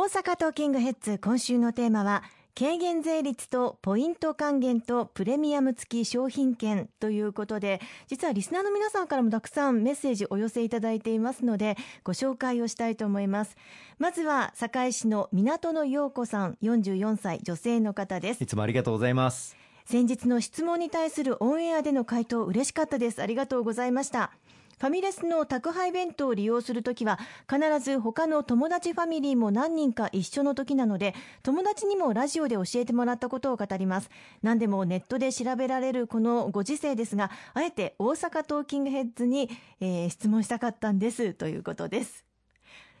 大阪トーキングヘッズ今週のテーマは軽減税率とポイント還元とプレミアム付き商品券ということで実はリスナーの皆さんからもたくさんメッセージお寄せいただいていますのでご紹介をしたいと思います。まずは堺市の港の陽子さん44歳女性の方です。いつもありがとうございます。先日の質問に対するオンエアでの回答嬉しかったです。ありがとうございましたファミレスの宅配弁当を利用するときは必ず他の友達ファミリーも何人か一緒の時なので友達にもラジオで教えてもらったことを語ります。何でもネットで調べられるこのご時世ですがあえて大阪トーキングヘッズに、えー、質問したかったんです。ということです。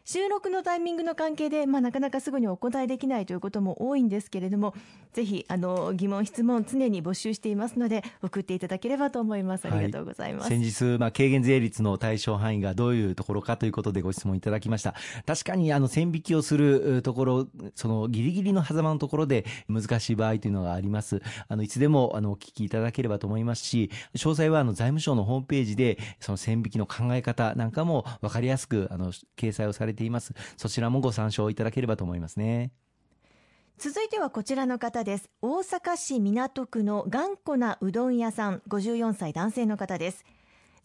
収録のタイミングの関係で、まあ、なかなかすぐにお答えできないということも多いんですけれどもぜひあの疑問質問常に募集していますので送っていただければと思います。ありがとうございます、はい、先日、まあ、軽減税率の対象範囲がどういうところかということでご質問いただきました。確かにあの線引きをするところそのギリギリの狭間のところで難しい場合というのがあります。あのいつでもあのお聞きいただければと思いますし詳細はあの財務省のホームページでその線引きの考え方なんかも分かりやすくあの掲載をされています。そちらもご参照いただければと思いますね。続いてはこちらの方です。大阪市港区の頑固なうどん屋さん。54歳男性の方です。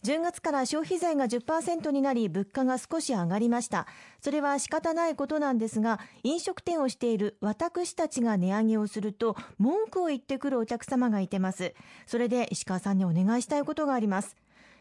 10月から消費税が10%になり物価が少し上がりました。それは仕方ないことなんですが飲食店をしている私たちが値上げをすると文句を言ってくるお客様がいてます。それで石川さんにお願いしたいことがあります。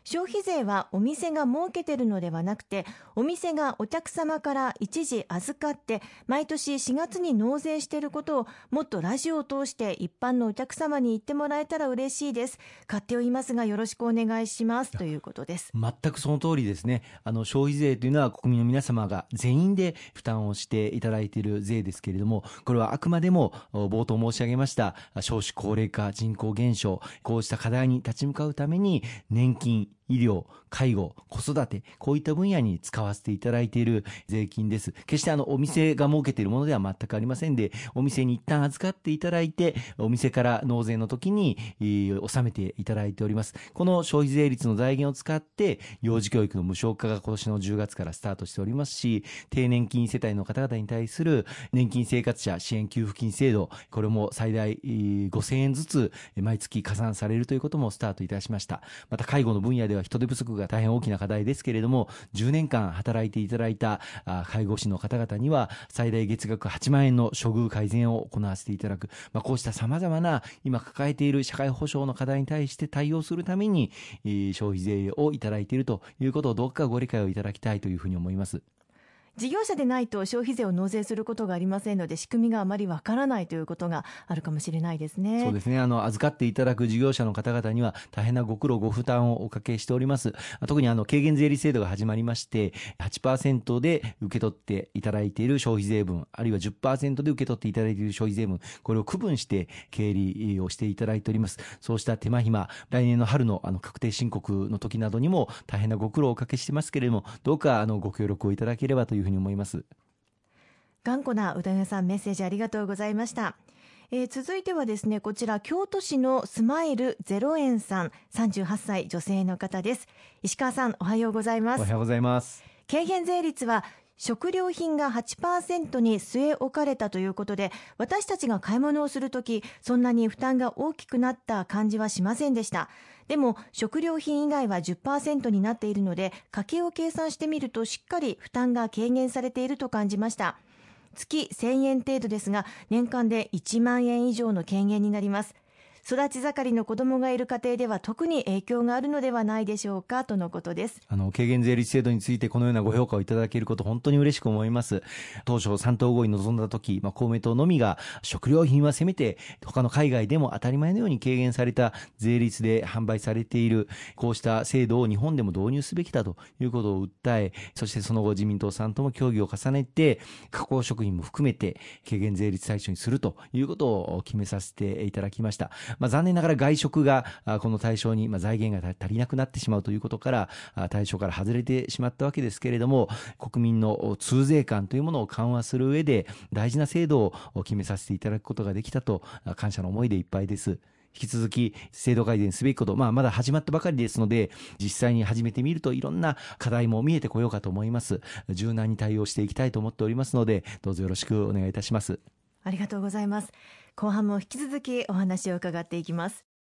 消費税はお店が設けてるのではなくてお店がお客様から一時預かって毎年4月に納税していることをもっとラジオを通して一般のお客様に言ってもらえたら嬉しいです。勝手を言いますがよろしくお願いします。ということです。全くその通りですね。あの消費税というのは国民の皆様が全員で負担をしていただいている税ですけれどもこれはあくまでも冒頭申し上げました少子高齢化人口減少こうした課題に立ち向かうために年金医療、介護、子育て、こういった分野に使わせていただいている税金です。決してあの、お店が設けているものでは全くありませんで、お店に一旦預かっていただいて、お店から納税の時に、納めていただいております。この消費税率の財源を使って、幼児教育の無償化が今年の10月からスタートしておりますし、低年金世帯の方々に対する年金生活者支援給付金制度、これも最大5000円ずつ毎月加算されるということもスタートいたしました。また介護の分野では人手不足が大変大きな課題ですけれども、10年間働いていただいた介護士の方々には、最大月額8万円の処遇改善を行わせていただく、まあ、こうした様々な今抱えている社会保障の課題に対して対応するために、消費税をいただいているということをどうかご理解をいただきたいというふうに思います。事業者でないと消費税を納税することがありませんので仕組みがあまりわからないということがあるかもしれないですね。そうですね。あの預かっていただく事業者の方々には大変なご苦労ご負担をおかけしております。特にあの軽減税率制度が始まりまして8%で受け取っていただいている消費税分あるいは10%で受け取っていただいている消費税分これを区分して経理をしていただいております。そうした手間暇来年の春のあの確定申告の時などにも大変なご苦労をおかけしてますけれどもどうかあのご協力をいただければというふうに思います。頑固なうどん屋さんメッセージありがとうございました。えー、続いてはですねこちら京都市のスマイル0円さん38歳女性の方です。石川さんおはようございます。おはようございます。軽減税率は食料品が8%に据え置かれたということで私たちが買い物をするときそんなに負担が大きくなった感じはしませんでした。でも食料品以外は10%になっているので家計を計算してみるとしっかり負担が軽減されていると感じました。月1000円程度ですが年間で1万円以上の軽減になります。育ち盛りの子供がいる家庭では特に影響があるのではないでしょうかとのことです。あの軽減税率制度についてこのようなご評価をいただけること本当に嬉しく思います。当初3党合意に臨んだ時、まあ、公明党のみが食料品はせめて他の海外でも当たり前のように軽減された税率で販売されているこうした制度を日本でも導入すべきだということを訴えそしてその後自民党さんとも協議を重ねて加工食品も含めて軽減税率対象にするということを決めさせていただきました。まあ、残念ながら外食がこの対象に、まあ、財源が足りなくなってしまうということから対象から外れてしまったわけですけれども国民の通税感というものを緩和する上で大事な制度を決めさせていただくことができたと感謝の思いでいっぱいです。引き続き制度改善すべきこと、まあ、まだ始まったばかりですので、実際に始めてみるといろんな課題も見えてこようかと思います。柔軟に対応していきたいと思っておりますので、どうぞよろしくお願いいたします。ありがとうございます。後半も引き続きお話を伺っていきます。